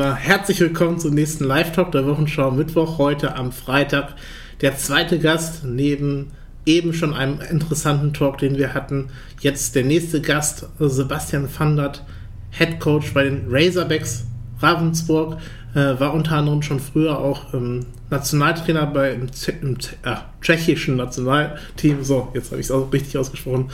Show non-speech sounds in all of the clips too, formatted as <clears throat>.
immer herzlich willkommen zum nächsten Live-Talk der Wochenschau Mittwoch, heute am Freitag. Der zweite Gast neben eben schon einem interessanten Talk, den wir hatten. Jetzt der nächste Gast, Sebastian Vandert, Head Coach bei den Razorbacks Ravensburg, äh, war unter anderem schon früher auch ähm, Nationaltrainer bei im, im äh, tschechischen Nationalteam. So, jetzt habe ich es auch richtig ausgesprochen.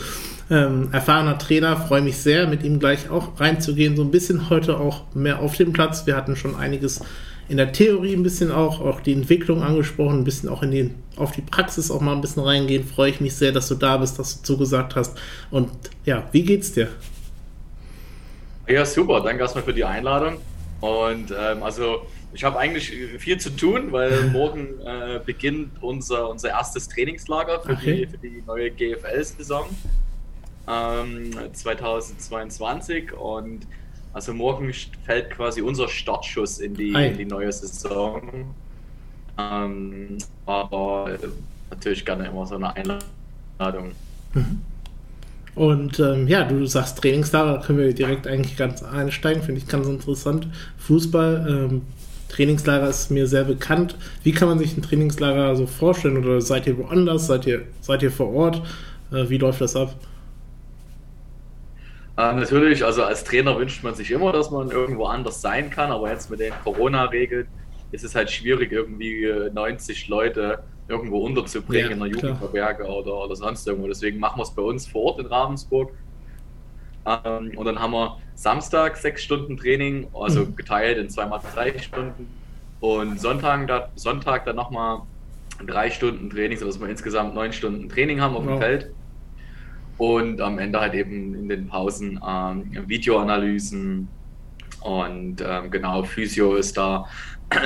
Ähm, erfahrener Trainer, freue mich sehr, mit ihm gleich auch reinzugehen. So ein bisschen heute auch mehr auf dem Platz. Wir hatten schon einiges in der Theorie ein bisschen auch, auch die Entwicklung angesprochen, ein bisschen auch in die, auf die Praxis auch mal ein bisschen reingehen. Freue ich mich sehr, dass du da bist, dass du zugesagt hast. Und ja, wie geht's dir? Ja, super. Danke erstmal für die Einladung. Und ähm, also ich habe eigentlich viel zu tun, weil <laughs> morgen äh, beginnt unser, unser erstes Trainingslager für, okay. die, für die neue GFL-Saison ähm, 2022 und also morgen fällt quasi unser Startschuss in die, in die neue Saison. Ähm, aber äh, natürlich gerne immer so eine Einladung. Mhm. Und ähm, ja, du sagst Trainingslager, da können wir direkt eigentlich ganz einsteigen, finde ich ganz interessant. Fußball, ähm, Trainingslager ist mir sehr bekannt. Wie kann man sich ein Trainingslager so vorstellen? Oder seid ihr woanders? Seid ihr, seid ihr vor Ort? Äh, wie läuft das ab? Äh, natürlich, also als Trainer wünscht man sich immer, dass man irgendwo anders sein kann, aber jetzt mit den Corona-Regeln ist es halt schwierig, irgendwie 90 Leute irgendwo unterzubringen ja, in einer Jugendherberge oder, oder sonst irgendwo. Deswegen machen wir es bei uns vor Ort in Ravensburg. Ähm, und dann haben wir Samstag sechs Stunden Training, also mhm. geteilt in zweimal drei Stunden. Und Sonntag, da, Sonntag dann nochmal drei Stunden Training, sodass wir insgesamt neun Stunden Training haben auf dem wow. Feld. Und am Ende halt eben in den Pausen ähm, Videoanalysen und ähm, genau, Physio ist da.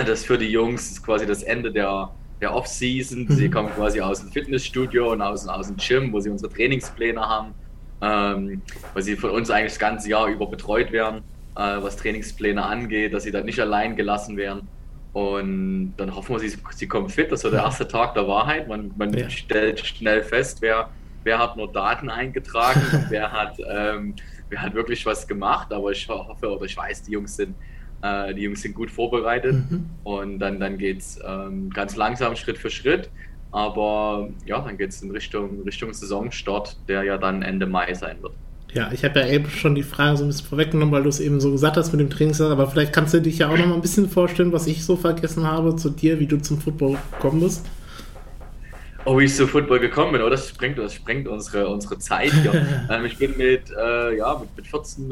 Das für die Jungs ist quasi das Ende der, der Off-Season. Sie mhm. kommen quasi aus dem Fitnessstudio und aus, aus dem Gym, wo sie unsere Trainingspläne haben, ähm, weil sie von uns eigentlich das ganze Jahr über betreut werden, äh, was Trainingspläne angeht, dass sie dann nicht allein gelassen werden. Und dann hoffen wir, sie, sie kommen fit. Das wird der erste Tag der Wahrheit. Man, man ja. stellt schnell fest, wer, wer hat nur Daten eingetragen, <laughs> wer hat, ähm, wer hat wirklich was gemacht. Aber ich hoffe oder ich weiß, die Jungs sind äh, die Jungs sind gut vorbereitet mhm. und dann, dann geht es ähm, ganz langsam Schritt für Schritt. Aber ja, dann geht es in Richtung, Richtung Saisonstart, der ja dann Ende Mai sein wird. Ja, ich habe ja eben schon die Frage so ein bisschen vorweggenommen, weil du es eben so gesagt hast mit dem Trainingslager, aber vielleicht kannst du dich ja auch noch mal ein bisschen vorstellen, was ich so vergessen habe zu dir, wie du zum Football gekommen bist. Oh, wie ich zu Football gekommen bin, oh, das sprengt, das sprengt unsere, unsere Zeit hier. <laughs> ähm, ich bin mit, äh, ja, mit, mit 14,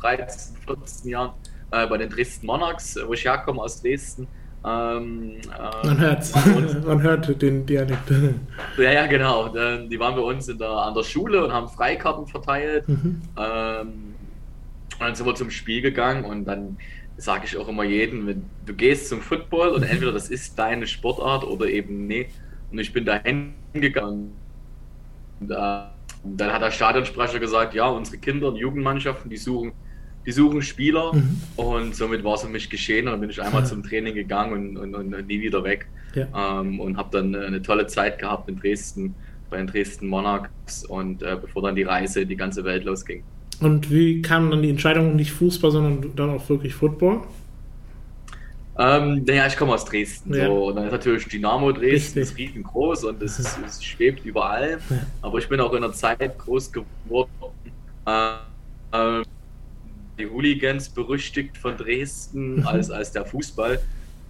13, 14 Jahren äh, bei den Dresden Monarchs, wo ich herkomme aus Dresden. Ähm, äh, man hört <laughs> man hört den Dialekt. <laughs> ja, ja, genau. Die waren bei uns in der, an der Schule und haben Freikarten verteilt. Mhm. Ähm, und dann sind wir zum Spiel gegangen und dann sage ich auch immer jedem, wenn du gehst zum Football und entweder das ist deine Sportart oder eben nicht. Und ich bin da hingegangen. Und, äh, dann hat der Stadionsprecher gesagt, ja, unsere Kinder und Jugendmannschaften, die suchen die suchen Spieler mhm. und somit war es für mich geschehen und dann bin ich einmal ja. zum Training gegangen und, und, und nie wieder weg ja. ähm, und habe dann eine tolle Zeit gehabt in Dresden bei den Dresden Monarchs und äh, bevor dann die Reise in die ganze Welt losging. Und wie kam dann die Entscheidung nicht Fußball, sondern dann auch wirklich Football? Ähm, naja, ich komme aus Dresden. Ja. So, und dann ist natürlich Dynamo Dresden, ist riesengroß und es, es schwebt überall. Aber ich bin auch in einer Zeit groß geworden, äh, die Hooligans berüchtigt von Dresden mhm. als, als der Fußball.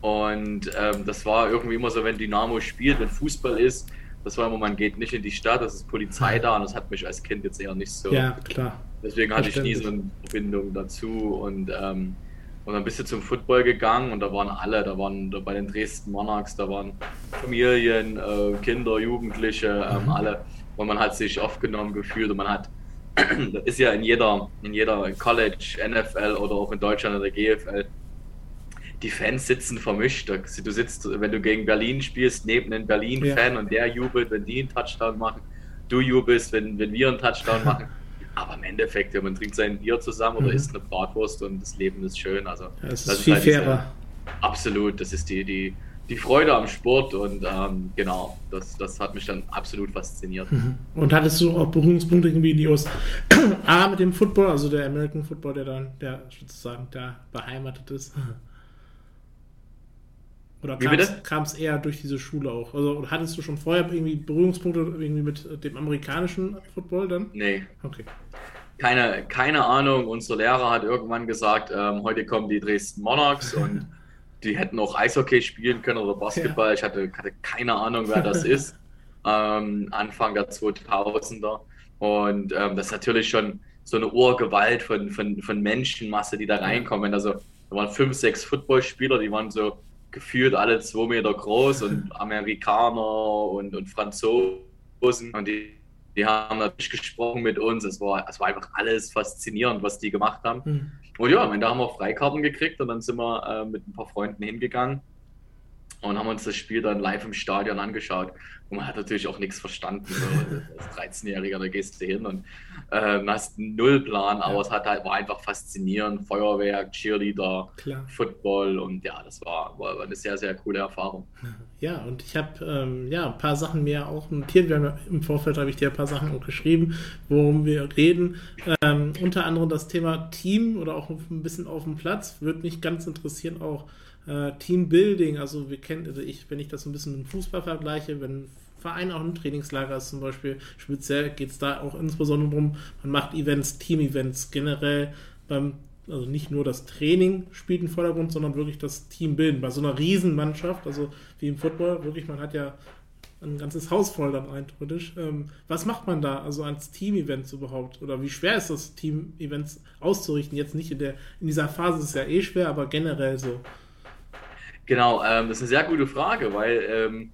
Und ähm, das war irgendwie immer so, wenn Dynamo spielt, wenn Fußball ist, das war immer, man geht nicht in die Stadt, das ist Polizei da und das hat mich als Kind jetzt eher nicht so. Ja, klar. Deswegen hatte ich nie so eine Verbindung dazu und, ähm, und dann bist du zum Football gegangen und da waren alle, da waren da bei den Dresden Monarchs, da waren Familien, äh, Kinder, Jugendliche, ähm, mhm. alle. Und man hat sich aufgenommen gefühlt und man hat das ist ja in jeder, in jeder College, NFL oder auch in Deutschland oder GFL, die Fans sitzen vermischt. Du sitzt, wenn du gegen Berlin spielst, neben einem Berlin-Fan ja. und der jubelt, wenn die einen Touchdown machen. Du jubelst, wenn, wenn wir einen Touchdown <laughs> machen. Aber im Endeffekt, ja, man trinkt sein Bier zusammen oder mhm. isst eine Bratwurst und das Leben ist schön. Also, ja, das, das ist viel halt fairer. Absolut, das ist die, die, die Freude am Sport und ähm, genau, das, das hat mich dann absolut fasziniert. Mhm. Und hattest du auch Berührungspunkte irgendwie in die USA <clears throat> A mit dem Football, also der American Football, der dann, der sozusagen da beheimatet ist? Oder kam es eher durch diese Schule auch? Also hattest du schon vorher irgendwie Berührungspunkte irgendwie mit dem amerikanischen Football dann? Nee. Okay. Keine, keine Ahnung. Unser Lehrer hat irgendwann gesagt, ähm, heute kommen die Dresden Monarchs und <laughs> die hätten auch Eishockey spielen können oder Basketball. Ja. Ich hatte, hatte, keine Ahnung, wer das <laughs> ist. Ähm, Anfang der 2000er. Und ähm, das ist natürlich schon so eine Urgewalt von, von, von Menschenmasse, die da reinkommen. Also da waren fünf, sechs Footballspieler, die waren so gefühlt alle zwei Meter groß und <laughs> Amerikaner und, und Franzosen. Und die, die haben natürlich gesprochen mit uns. Es war, es war einfach alles faszinierend, was die gemacht haben. Mhm. Und ja, am Ende haben wir Freikarten gekriegt und dann sind wir äh, mit ein paar Freunden hingegangen und haben uns das Spiel dann live im Stadion angeschaut. Und man hat natürlich auch nichts verstanden. So, <laughs> als 13-Jähriger, da gehst du hin und äh, hast null Plan, aber ja. es hat halt, war einfach faszinierend. Feuerwerk, Cheerleader, Klar. Football und ja, das war, war, eine sehr, sehr coole Erfahrung. Ja, und ich habe ähm, ja, ein paar Sachen mir auch notiert. Wir haben, Im Vorfeld habe ich dir ein paar Sachen auch geschrieben, worum wir reden. Ähm, unter anderem das Thema Team oder auch ein bisschen auf dem Platz. Würde mich ganz interessieren, auch äh, Teambuilding, also wir kennen, also ich, wenn ich das so ein bisschen mit Fußball vergleiche, wenn ein Verein auch ein Trainingslager ist zum Beispiel, speziell geht es da auch insbesondere darum, man macht Events, Team-Events generell beim also nicht nur das Training spielt im Vordergrund, sondern wirklich das Teambilden. Bei so einer Riesenmannschaft, also wie im Football, wirklich, man hat ja ein ganzes Haus voll dann eindeutig. Ähm, was macht man da, also als Team-Events überhaupt? Oder wie schwer ist das, Team-Events auszurichten? Jetzt nicht in der, in dieser Phase ist es ja eh schwer, aber generell so. Genau, ähm, das ist eine sehr gute Frage, weil ähm,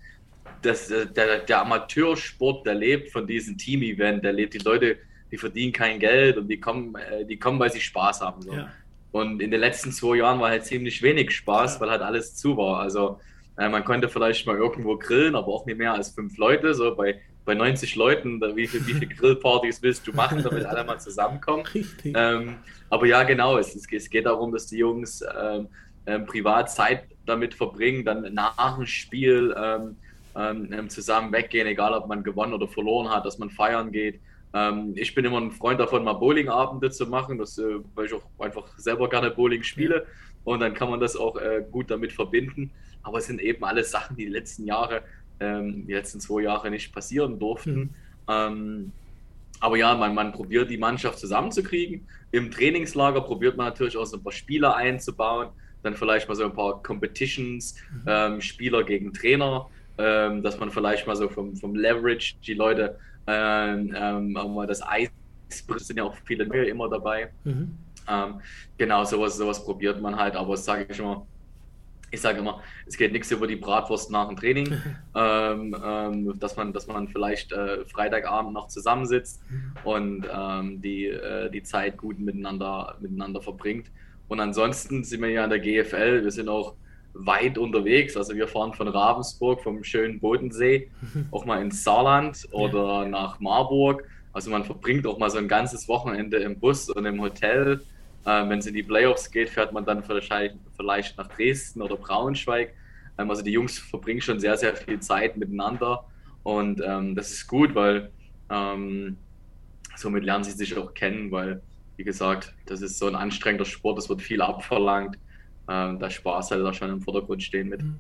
das, äh, der, der Amateursport, der lebt von diesem Team-Event, der lebt, die Leute, die verdienen kein Geld und die kommen, äh, die kommen, weil sie Spaß haben. So. Ja. Und in den letzten zwei Jahren war halt ziemlich wenig Spaß, ja. weil halt alles zu war. Also äh, man konnte vielleicht mal irgendwo grillen, aber auch nicht mehr als fünf Leute. So bei, bei 90 Leuten, da, wie, viel, wie viele Grillpartys willst du machen, damit alle mal zusammenkommen? <laughs> Ähm, aber ja, genau, es, es, geht darum, dass die Jungs ähm, ähm, privat Zeit damit verbringen, dann nach dem Spiel ähm, ähm, zusammen weggehen, egal ob man gewonnen oder verloren hat, dass man feiern geht. Ähm, ich bin immer ein Freund davon, mal Bowlingabende zu machen, das, äh, weil ich auch einfach selber gerne Bowling spiele und dann kann man das auch äh, gut damit verbinden. Aber es sind eben alles Sachen, die die letzten Jahre, ähm, die letzten zwei Jahre nicht passieren durften. Mhm. Ähm, aber ja, man, man probiert die Mannschaft zusammenzukriegen. Im Trainingslager probiert man natürlich auch so ein paar Spieler einzubauen dann vielleicht mal so ein paar Competitions, mhm. ähm, Spieler gegen Trainer, ähm, dass man vielleicht mal so vom, vom Leverage die Leute ähm, ähm auch mal das Eis, sind ja auch viele neue immer dabei. Mhm. Ähm, genau, sowas, sowas probiert man halt, aber das sage ich immer, ich sage immer, es geht nichts über die Bratwurst nach dem Training, ähm, ähm, dass, man, dass man vielleicht äh, Freitagabend noch zusammensitzt mhm. und ähm, die, äh, die Zeit gut miteinander, miteinander verbringt. Und ansonsten sind wir ja an der GFL, wir sind auch weit unterwegs. Also wir fahren von Ravensburg, vom schönen Bodensee, <laughs> auch mal ins Saarland oder nach Marburg. Also man verbringt auch mal so ein ganzes Wochenende im Bus und im Hotel. Ähm, Wenn es in die Playoffs geht, fährt man dann vielleicht, vielleicht nach Dresden oder Braunschweig. Ähm, also die Jungs verbringen schon sehr, sehr viel Zeit miteinander. Und ähm, das ist gut, weil ähm, somit lernen sie sich auch kennen, weil wie gesagt, das ist so ein anstrengender Sport, es wird viel abverlangt. Ähm, der Spaß halt da schon im Vordergrund stehen mit. Mhm.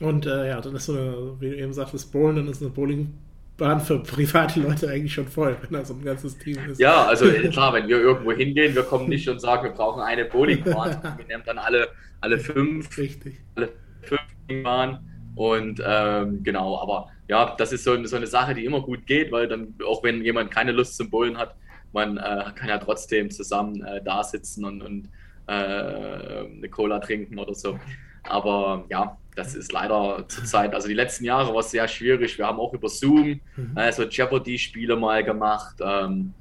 Und äh, ja, dann ist so eine, wie du eben sagtest, Bowlen, dann ist eine Bowlingbahn für private Leute eigentlich schon voll, wenn da so ein ganzes Team ist. Ja, also äh, klar, wenn wir irgendwo hingehen, wir kommen nicht und sagen, wir brauchen eine Bowlingbahn. <laughs> wir nehmen dann alle, alle fünf. Richtig. Alle fünf Bowlingbahnen. Und ähm, genau, aber ja, das ist so, so eine Sache, die immer gut geht, weil dann, auch wenn jemand keine Lust zum Bowlen hat, man äh, kann ja trotzdem zusammen äh, da sitzen und, und äh, eine Cola trinken oder so. Aber ja, das ist leider zurzeit, also die letzten Jahre war es sehr schwierig. Wir haben auch über Zoom mhm. also Jeopardy-Spiele mal gemacht. Ähm,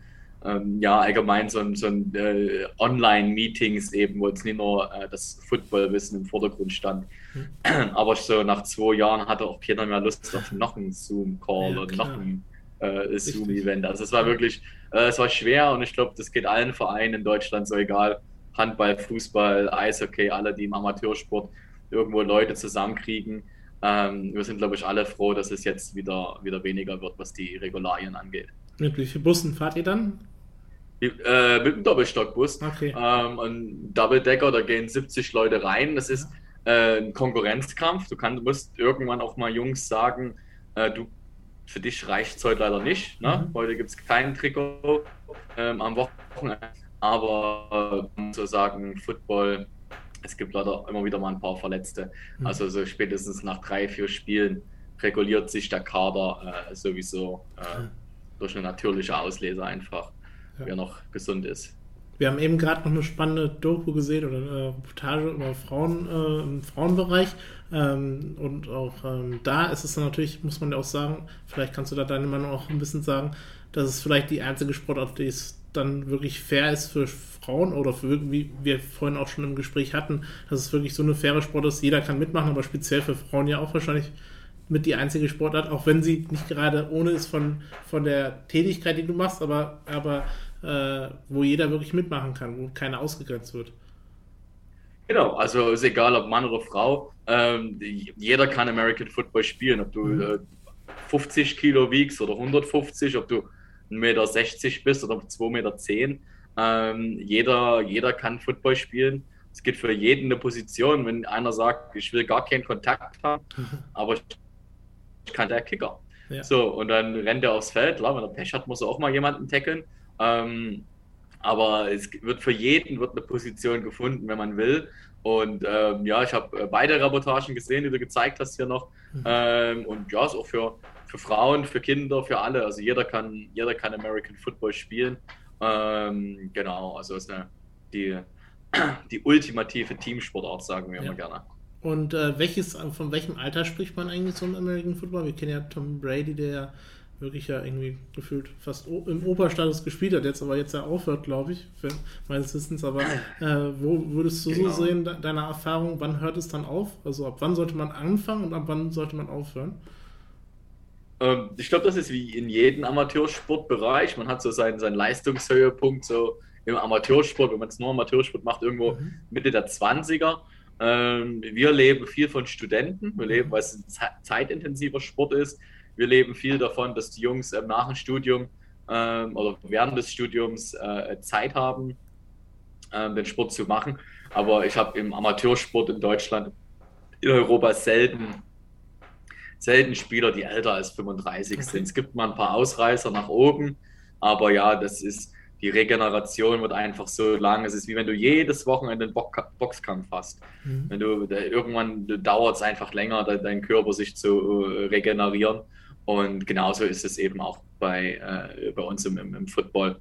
ähm, ja, allgemein so ein, so ein äh, Online-Meetings eben, wo jetzt nicht nur äh, das Footballwissen im Vordergrund stand. Mhm. Aber so nach zwei Jahren hatte auch keiner mehr Lust auf noch einen Zoom-Call ja, oder noch ein äh, Zoom-Event. Also es war wirklich, äh, es war schwer und ich glaube, das geht allen Vereinen in Deutschland so egal. Handball, Fußball, Eishockey, alle, die im Amateursport irgendwo Leute zusammenkriegen. Ähm, wir sind, glaube ich, alle froh, dass es jetzt wieder, wieder weniger wird, was die Regularien angeht. Mit wie vielen Bussen fahrt ihr dann? Äh, mit einem Doppelstockbus. Okay. Ähm, ein Double-Decker, da gehen 70 Leute rein. Das ist äh, ein Konkurrenzkampf. Du, kann, du musst irgendwann auch mal Jungs sagen, äh, du, für dich reicht es heute leider nicht. Ne? Mhm. Heute gibt es kein Trikot ähm, am Wochenende. Aber äh, so sagen, Football, es gibt leider immer wieder mal ein paar Verletzte. Mhm. Also so spätestens nach drei, vier Spielen reguliert sich der Kader äh, sowieso äh, durch eine natürliche Auslese einfach, ja. wer noch gesund ist. Wir haben eben gerade noch eine spannende Doku gesehen oder eine Reportage über Frauen äh, im Frauenbereich. Ähm, und auch ähm, da ist es dann natürlich, muss man ja auch sagen, vielleicht kannst du da deine Meinung auch ein bisschen sagen, dass es vielleicht die einzige Sportart, die es dann wirklich fair ist für Frauen oder für, wie wir vorhin auch schon im Gespräch hatten, dass es wirklich so eine faire Sport ist, jeder kann mitmachen, aber speziell für Frauen ja auch wahrscheinlich mit die einzige Sportart, auch wenn sie nicht gerade ohne ist von, von der Tätigkeit, die du machst, aber, aber äh, wo jeder wirklich mitmachen kann, wo keiner ausgegrenzt wird. Genau, also ist egal, ob Mann oder Frau, ähm, jeder kann American Football spielen, ob du mhm. äh, 50 Kilo wiegst oder 150, ob du 1,60 Meter bist oder 2,10 Meter. Ähm, jeder, jeder kann Football spielen. Es geht für jeden eine Position. Wenn einer sagt, ich will gar keinen Kontakt haben, mhm. aber ich kann der Kicker. Ja. So, und dann rennt er aufs Feld. Klar, wenn er Pech hat, muss er auch mal jemanden tackeln. Ähm, aber es wird für jeden wird eine Position gefunden, wenn man will. Und ähm, ja, ich habe äh, beide Reportagen gesehen, die du gezeigt hast hier noch. Mhm. Ähm, und ja, ist auch für, für Frauen, für Kinder, für alle. Also jeder kann, jeder kann American Football spielen. Ähm, genau, also ist eine, die, <clears throat> die ultimative Teamsportart, sagen wir ja. immer gerne. Und äh, welches, von welchem Alter spricht man eigentlich so im American Football? Wir kennen ja Tom Brady, der wirklich ja irgendwie gefühlt fast im Oberstatus gespielt hat, jetzt aber jetzt ja aufhört, glaube ich, für meines Wissens. Aber äh, wo würdest du genau. so sehen, de deiner Erfahrung, wann hört es dann auf? Also ab wann sollte man anfangen und ab wann sollte man aufhören? Ähm, ich glaube, das ist wie in jedem Amateursportbereich. Man hat so seinen, seinen Leistungshöhepunkt so im Amateursport, wenn man es nur Amateursport macht, irgendwo mhm. Mitte der 20er. Ähm, wir leben viel von Studenten, wir leben, weil es ein zeitintensiver Sport ist wir leben viel davon, dass die Jungs ähm, nach dem Studium ähm, oder während des Studiums äh, Zeit haben, ähm, den Sport zu machen. Aber ich habe im Amateursport in Deutschland, in Europa selten, selten Spieler, die älter als 35 okay. sind. Es gibt mal ein paar Ausreißer nach oben, aber ja, das ist die Regeneration wird einfach so lang. Es ist wie wenn du jedes Wochenende einen Boxkampf hast. Mhm. Wenn du irgendwann dauert es einfach länger, dein Körper sich zu äh, regenerieren. Und genauso ist es eben auch bei, äh, bei uns im, im, Football.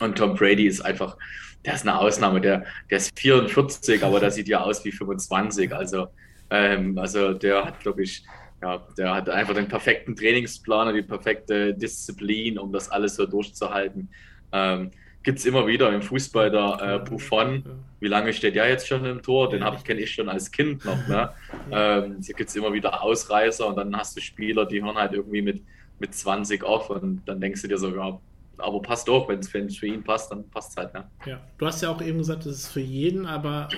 Und Tom Brady ist einfach, der ist eine Ausnahme. Der, der ist 44, aber der sieht ja aus wie 25. Also, ähm, also der hat, glaube ich, ja, der hat einfach den perfekten Trainingsplan und die perfekte Disziplin, um das alles so durchzuhalten. Ähm, Gibt es immer wieder im Fußball der äh, Buffon. Wie lange steht der jetzt schon im Tor? Den kenne ich schon als Kind noch. Ne? Ähm, gibt es immer wieder Ausreißer und dann hast du Spieler, die hören halt irgendwie mit, mit 20 auf und dann denkst du dir so, ja, aber passt doch, wenn es für ihn passt, dann passt es halt. Ne? Ja, du hast ja auch eben gesagt, das ist für jeden, aber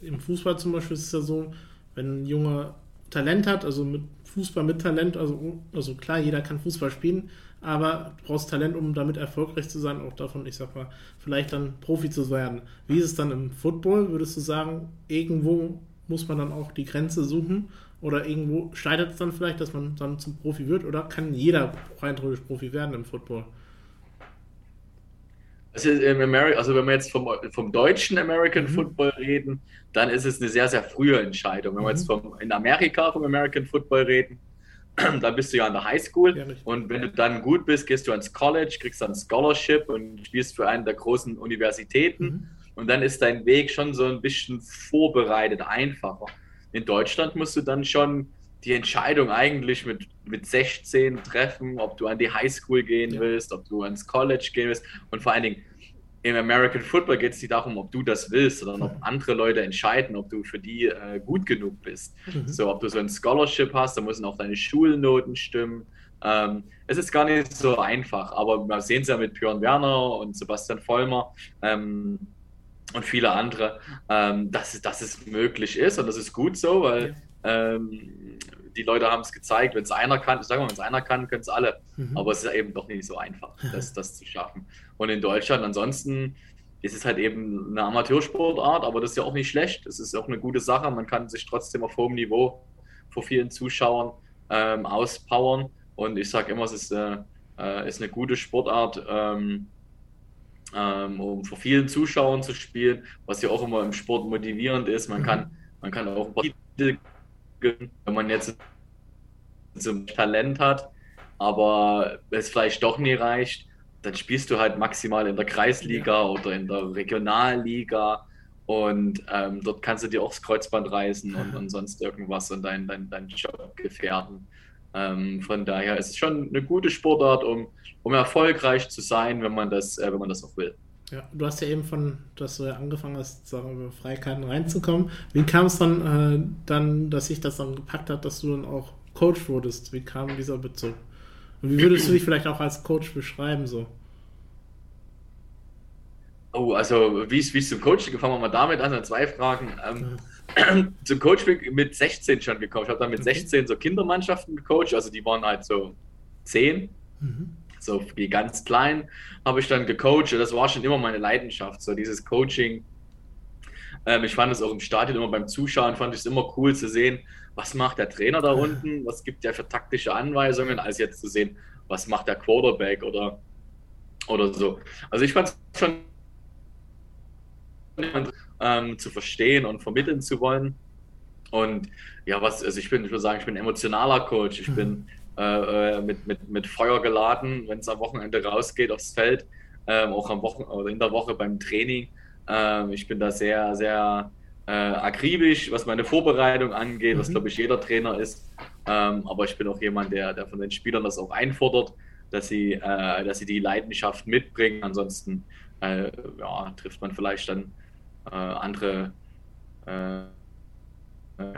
im Fußball zum Beispiel ist es ja so, wenn ein Junge Talent hat, also mit Fußball mit Talent, also, also klar, jeder kann Fußball spielen, aber du brauchst Talent, um damit erfolgreich zu sein, auch davon, ich sag mal, vielleicht dann Profi zu werden. Wie ist es dann im Football? Würdest du sagen, irgendwo muss man dann auch die Grenze suchen? Oder irgendwo scheitert es dann vielleicht, dass man dann zum Profi wird? Oder kann jeder rein Profi werden im Football? Also, also, wenn wir jetzt vom, vom deutschen American mhm. Football reden, dann ist es eine sehr, sehr frühe Entscheidung. Wenn wir jetzt mhm. vom, in Amerika vom American Football reden, <clears throat> dann bist du ja an der Highschool ja, und wenn du dann gut bist, gehst du ans College, kriegst dann ein Scholarship und spielst für einen der großen Universitäten mhm. und dann ist dein Weg schon so ein bisschen vorbereitet, einfacher. In Deutschland musst du dann schon die Entscheidung eigentlich mit, mit 16 treffen, ob du an die Highschool gehen ja. willst, ob du ans College gehen willst und vor allen Dingen im American Football geht es nicht darum, ob du das willst, sondern ob andere Leute entscheiden, ob du für die äh, gut genug bist. Mhm. So, ob du so ein Scholarship hast, da müssen auch deine Schulnoten stimmen. Ähm, es ist gar nicht so einfach, aber wir sehen es ja mit Björn Werner und Sebastian Vollmer ähm, und viele andere, ähm, dass, dass es möglich ist und das ist gut so, weil ähm, die Leute haben es gezeigt, wenn es einer kann, ich sage mal, wenn es einer kann, können es alle. Mhm. Aber es ist eben doch nicht so einfach, das, das zu schaffen. Und in Deutschland ansonsten, es ist halt eben eine Amateursportart, aber das ist ja auch nicht schlecht. Es ist auch eine gute Sache. Man kann sich trotzdem auf hohem Niveau vor vielen Zuschauern ähm, auspowern. Und ich sage immer, es ist, äh, äh, ist eine gute Sportart, ähm, ähm, um vor vielen Zuschauern zu spielen, was ja auch immer im Sport motivierend ist. Man kann, man kann auch wenn man jetzt zum Talent hat, aber es vielleicht doch nie reicht, dann spielst du halt maximal in der Kreisliga oder in der Regionalliga und ähm, dort kannst du dir auch das Kreuzband reißen und, und sonst irgendwas und deinen dein, dein Job gefährden. Ähm, von daher ist es schon eine gute Sportart, um, um erfolgreich zu sein, wenn man das, äh, wenn man das auch will. Ja, du hast ja eben von, dass du ja angefangen hast, wir, Freikarten reinzukommen. Wie kam es dann, äh, dann, dass sich das dann gepackt hat, dass du dann auch Coach wurdest? Wie kam dieser Bezug? Und wie würdest du dich vielleicht auch als Coach beschreiben so? Oh, also wie es zum Coaching gefangen wir mal damit an, zwei Fragen. Ähm, <clears throat> zum Coaching mit 16 schon gecoacht. Ich habe dann mit okay. 16 so Kindermannschaften gecoacht, also die waren halt so 10. Mhm. So die ganz kleinen habe ich dann gecoacht. Das war schon immer meine Leidenschaft, so dieses Coaching. Ähm, ich fand es auch im Stadion immer beim Zuschauen, fand ich es immer cool zu sehen, was macht der Trainer da unten, was gibt der für taktische Anweisungen, als jetzt zu sehen, was macht der Quarterback oder, oder so. Also ich fand es schon ähm, zu verstehen und vermitteln zu wollen. Und ja, was, also ich bin, ich würde sagen, ich bin emotionaler Coach. Ich mhm. bin äh, äh, mit, mit, mit Feuer geladen, wenn es am Wochenende rausgeht aufs Feld, ähm, auch am Wochen oder in der Woche beim Training. Ähm, ich bin da sehr, sehr äh, akribisch, was meine Vorbereitung angeht, mhm. was glaube ich jeder Trainer ist. Ähm, aber ich bin auch jemand, der, der von den Spielern das auch einfordert, dass sie, äh, dass sie die Leidenschaft mitbringen. Ansonsten äh, ja, trifft man vielleicht dann äh, andere äh, äh,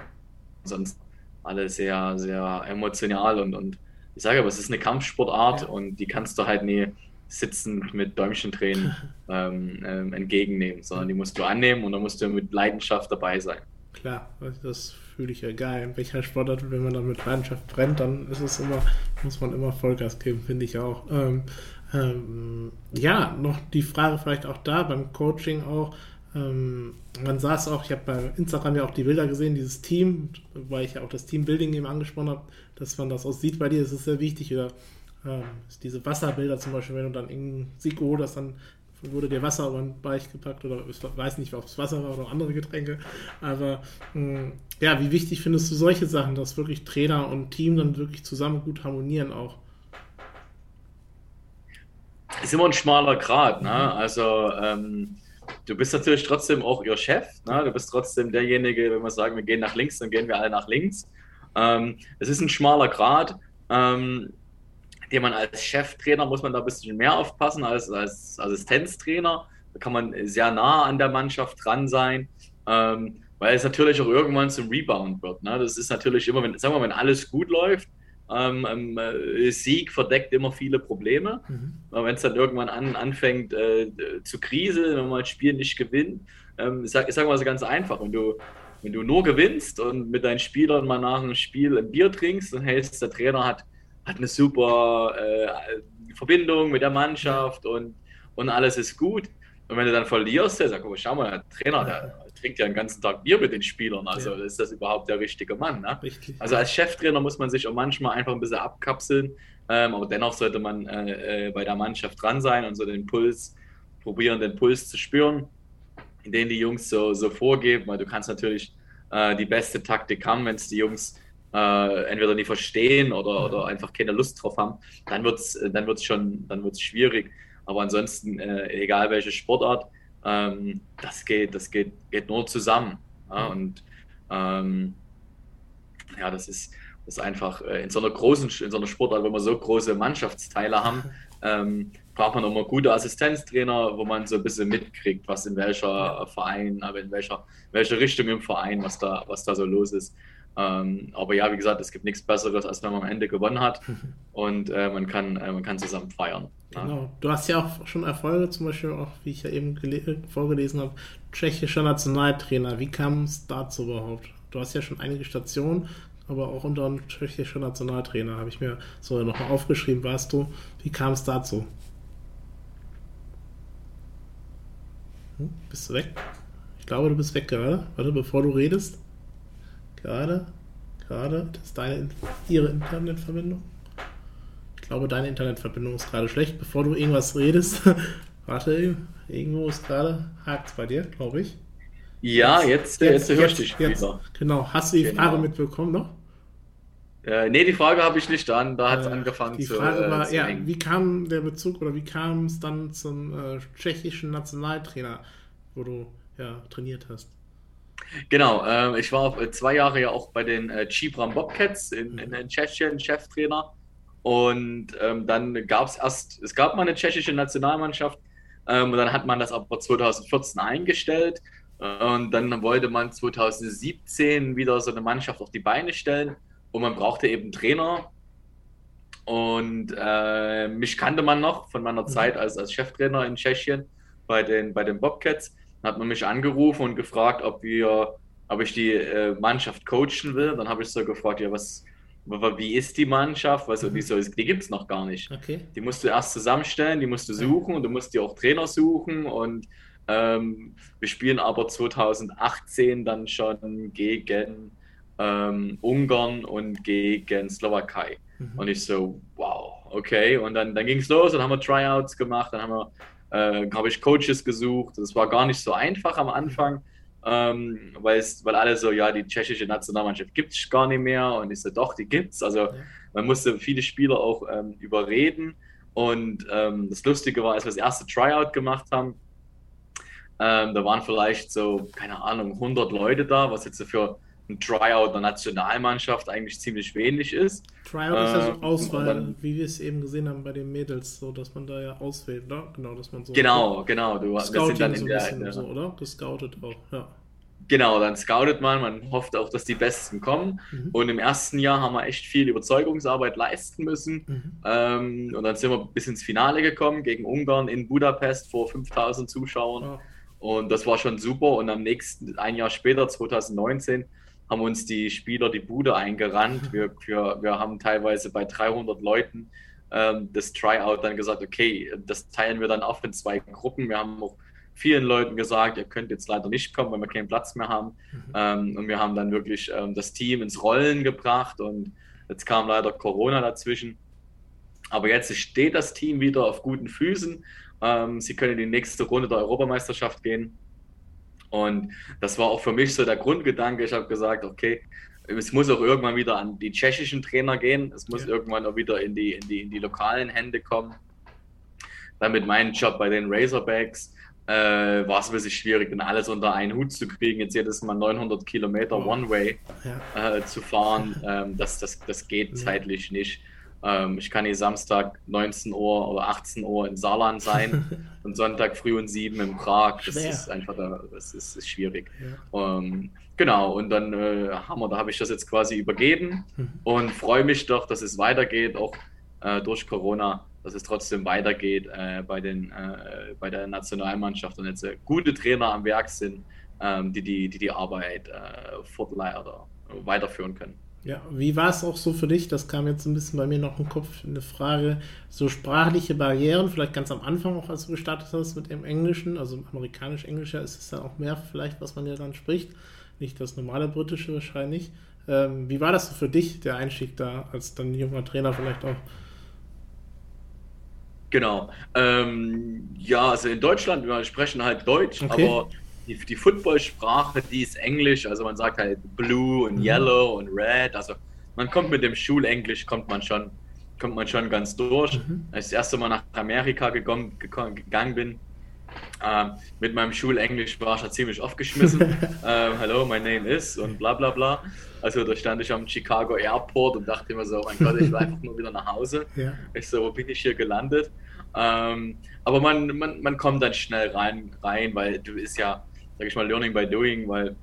sonst alle sehr, sehr emotional und, und ich sage aber, es ist eine Kampfsportart ja. und die kannst du halt nie sitzend mit Däumchentränen <laughs> ähm, ähm, entgegennehmen, sondern die musst du annehmen und da musst du mit Leidenschaft dabei sein. Klar, das fühle ich ja geil. In welcher Sportart, wenn man dann mit Leidenschaft brennt, dann ist es immer, muss man immer Vollgas geben, finde ich auch. Ähm, ähm, ja, noch die Frage vielleicht auch da beim Coaching auch. Ähm, man sah es auch, ich habe bei Instagram ja auch die Bilder gesehen, dieses Team, weil ich ja auch das Teambuilding eben angesprochen habe, dass man das auch sieht bei dir, das ist sehr wichtig. Oder ähm, diese Wasserbilder zum Beispiel, wenn du dann in Siko, das dann wurde dir Wasser über den Beich gepackt oder ich weiß nicht, ob es Wasser war oder andere Getränke. Aber mh, hm, ja, wie wichtig findest du solche Sachen, dass wirklich Trainer und Team dann wirklich zusammen gut harmonieren auch? Ist immer ein schmaler Grad, ne? Also ähm, du bist natürlich trotzdem auch ihr Chef. Ne? Du bist trotzdem derjenige, wenn wir sagen, wir gehen nach links, dann gehen wir alle nach links. Ähm, es ist ein schmaler Grad, ähm, den man als Cheftrainer muss man da ein bisschen mehr aufpassen als als Assistenztrainer. Da kann man sehr nah an der Mannschaft dran sein, ähm, weil es natürlich auch irgendwann zum Rebound wird. Ne? Das ist natürlich immer, wenn, sagen wir, wenn alles gut läuft, ähm, ähm, äh, Sieg verdeckt immer viele Probleme. Mhm. Wenn es dann irgendwann an, anfängt äh, zu kriseln, wenn man ein Spiel nicht gewinnt, ähm, ich sage sag mal so ganz einfach, wenn du, wenn du nur gewinnst und mit deinen Spielern mal nach einem Spiel ein Bier trinkst, dann heißt der Trainer hat, hat eine super äh, Verbindung mit der Mannschaft und, und alles ist gut. Und wenn du dann verlierst, der sagt, oh, schau mal, der Trainer, der, trinkt ja den ganzen Tag Bier mit den Spielern. Also ja. ist das überhaupt der richtige Mann. Ne? Richtig. Also als Cheftrainer muss man sich auch manchmal einfach ein bisschen abkapseln. Ähm, aber dennoch sollte man äh, äh, bei der Mannschaft dran sein und so den Puls, probieren, den Puls zu spüren, den die Jungs so, so vorgeben. Weil du kannst natürlich äh, die beste Taktik haben, wenn es die Jungs äh, entweder nicht verstehen oder, oder einfach keine Lust drauf haben, dann wird es dann wird's schon dann wird's schwierig. Aber ansonsten, äh, egal welche Sportart, ähm, das geht, das geht, geht nur zusammen. Ja? Und ähm, ja, das ist, das ist einfach äh, in so einer großen, in so einer Sportart, wo wir so große Mannschaftsteile haben, <laughs> ähm, braucht man auch mal gute Assistenztrainer, wo man so ein bisschen mitkriegt, was in welcher Verein, aber in welcher, welcher Richtung im Verein, was da, was da so los ist. Ähm, aber ja, wie gesagt, es gibt nichts Besseres, als wenn man am Ende gewonnen hat <laughs> und äh, man, kann, äh, man kann zusammen feiern. Genau. Du hast ja auch schon Erfolge, zum Beispiel auch, wie ich ja eben vorgelesen habe, tschechischer Nationaltrainer. Wie kam es dazu überhaupt? Du hast ja schon einige Stationen, aber auch unter einem tschechischen Nationaltrainer, habe ich mir so nochmal aufgeschrieben, warst du. Wie kam es dazu? Hm, bist du weg? Ich glaube, du bist weg gerade. Warte, bevor du redest. Gerade. Gerade. Das ist deine, ihre Internetverbindung. Ich glaube, deine Internetverbindung ist gerade schlecht. Bevor du irgendwas redest. <laughs> Warte, irgendwo ist gerade. Hakt bei dir, glaube ich. Ja, jetzt, jetzt, jetzt hörst du dich wieder. Genau. Hast du die genau. Frage mitbekommen noch? Äh, nee, die Frage habe ich nicht an. Da hat es äh, angefangen die zu. Die Frage äh, war, ja, wie kam der Bezug oder wie kam es dann zum äh, tschechischen Nationaltrainer, wo du ja trainiert hast? Genau, äh, ich war zwei Jahre ja auch bei den äh, Chibram Bobcats in, in, in Tschechien, Cheftrainer. Und ähm, dann gab es erst, es gab mal eine tschechische Nationalmannschaft ähm, und dann hat man das aber 2014 eingestellt. Und dann wollte man 2017 wieder so eine Mannschaft auf die Beine stellen und man brauchte eben Trainer. Und äh, mich kannte man noch von meiner mhm. Zeit als, als Cheftrainer in Tschechien bei den, bei den Bobcats. Dann hat man mich angerufen und gefragt, ob, wir, ob ich die äh, Mannschaft coachen will. Dann habe ich so gefragt, ja, was, wie ist die Mannschaft? Also, die, so, die gibt es noch gar nicht. Okay. Die musst du erst zusammenstellen, die musst du suchen und du musst dir auch Trainer suchen. Und ähm, wir spielen aber 2018 dann schon gegen ähm, Ungarn und gegen Slowakei. Mhm. Und ich so, wow, okay. Und dann, dann ging es los, dann haben wir Tryouts gemacht, dann haben wir, äh, habe ich Coaches gesucht. Das war gar nicht so einfach am Anfang, ähm, weil, alle so, ja, die tschechische Nationalmannschaft gibt es gar nicht mehr. Und ich so, doch, die gibt es. Also ja. man musste viele Spieler auch ähm, überreden. Und ähm, das Lustige war, als wir das erste Tryout gemacht haben, ähm, da waren vielleicht so, keine Ahnung, 100 Leute da, was jetzt für ein Tryout der Nationalmannschaft eigentlich ziemlich wenig ist. Tryout äh, ist ja so ähm, Auswahl, dann, wie wir es eben gesehen haben bei den Mädels, so dass man da ja auswählt, oder? Genau, dass man so. Genau, so genau. Du, Scouting sind dann in so der, bisschen der, so, oder? Gescoutet auch, ja. Genau, dann scoutet man, man hofft auch, dass die Besten kommen. Mhm. Und im ersten Jahr haben wir echt viel Überzeugungsarbeit leisten müssen. Mhm. Ähm, und dann sind wir bis ins Finale gekommen gegen Ungarn in Budapest vor 5000 Zuschauern. Ja. Und das war schon super. Und am nächsten, ein Jahr später, 2019, haben uns die Spieler die Bude eingerannt. <laughs> Wir, wir, wir haben teilweise bei 300 Leuten ähm, das Tryout dann gesagt, okay, das teilen wir dann auf in zwei Gruppen. Wir haben auch vielen Leuten gesagt, ihr könnt jetzt leider nicht kommen, weil wir keinen Platz mehr haben. Mhm. Ähm, und wir haben dann wirklich ähm, das Team ins Rollen gebracht und jetzt kam leider Corona dazwischen. Aber jetzt steht das Team wieder auf guten Füßen. Ähm, sie können in die nächste Runde der Europameisterschaft gehen. Und das war auch für mich so der Grundgedanke. Ich habe gesagt, okay, es muss auch irgendwann wieder an die tschechischen Trainer gehen. Es muss ja. irgendwann auch wieder in die, in, die, in die lokalen Hände kommen. Dann mit meinem Job bei den Razorbacks äh, war es ein bisschen schwierig, dann alles unter einen Hut zu kriegen. Jetzt jedes Mal 900 Kilometer One-Way äh, zu fahren. <laughs> Ähm, das, das, das geht zeitlich nicht. Ähm, ich kann hier Samstag 19 Uhr oder 18 Uhr in Saarland sein <laughs> und Sonntag früh um 7 in Prag. Das Schwer. ist einfach da, das ist, ist schwierig. Ja. Ähm, genau, und dann äh, haben wir, da habe ich das jetzt quasi übergeben mhm. und freue mich doch, dass es weitergeht, auch äh, durch Corona, dass es trotzdem weitergeht äh, bei, den, äh, bei der Nationalmannschaft und jetzt äh, gute Trainer am Werk sind, ähm, die, die, die die Arbeit äh, fortleiten oder weiterführen können. Ja, wie war es auch so für dich? Das kam jetzt ein bisschen bei mir noch im Kopf, eine Frage. So sprachliche Barrieren, vielleicht ganz am Anfang auch, als du gestartet hast mit dem Englischen, also amerikanisch-englischer ist es dann auch mehr vielleicht, was man ja dann spricht. Nicht das normale britische wahrscheinlich. Ähm, wie war das so für dich, der Einstieg da, als dann junger Trainer vielleicht auch? Genau. Ähm, ja, also in Deutschland, wir sprechen halt Deutsch, okay. aber die, die Footballsprache, die ist Englisch, also man sagt halt Blue und mhm. Yellow und Red, also man kommt mit dem Schulenglisch, kommt man schon, kommt man schon ganz durch. Mhm. Als ich das erste Mal nach Amerika gegangen, gegangen bin, äh, mit meinem Schulenglisch war ich da ziemlich aufgeschmissen. <laughs> äh, Hello, my name is und bla bla bla. Also da stand ich am Chicago Airport und dachte immer so, oh mein Gott, ich will einfach nur wieder nach Hause. <laughs> Ja. Ich so, wo bin ich hier gelandet? Ähm, aber man, man, man kommt dann schnell rein, rein, weil du ist ja, sag ich mal, Learning by Doing, weil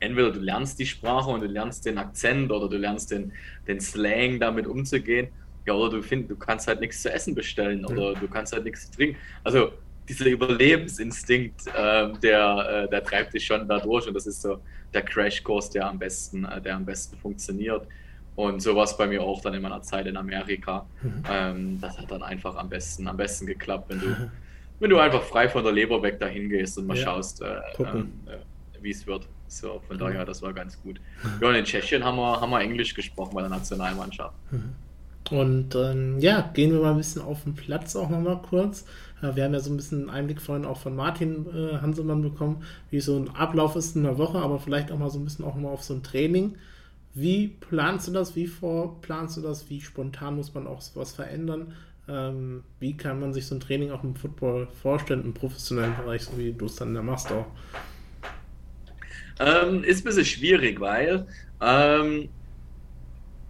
entweder du lernst die Sprache und du lernst den Akzent oder du lernst den, den Slang damit umzugehen, ja, oder du find, du kannst halt nichts zu essen bestellen oder du kannst halt nichts trinken. Also dieser Überlebensinstinkt, äh, der, äh, der treibt dich schon da durch und das ist so der Crashkurs, der am besten, äh, der am besten funktioniert. Und so war es bei mir auch dann in meiner Zeit in Amerika. Mhm. Ähm, das hat dann einfach am besten, am besten geklappt, wenn du <laughs> wenn du einfach frei von der Leber weg dahin gehst und mal ja. schaust, äh, ähm, äh, wie es wird. So, von mhm. daher, das war ganz gut. Ja, und in Tschechien haben wir, haben wir Englisch gesprochen bei der Nationalmannschaft. Mhm. Und ähm, ja, gehen wir mal ein bisschen auf den Platz auch nochmal kurz. Äh, wir haben ja so ein bisschen einen Einblick vorhin auch von Martin äh, Hansemann bekommen, wie so ein Ablauf ist in der Woche, aber vielleicht auch mal so ein bisschen auch mal auf so ein Training. Wie planst du das? Wie vorplanst du das? Wie spontan muss man auch was verändern? Ähm, wie kann man sich so ein Training auch im Football vorstellen, im professionellen Bereich, so wie du es dann da machst auch? Ähm, ist ein bisschen schwierig, weil ähm,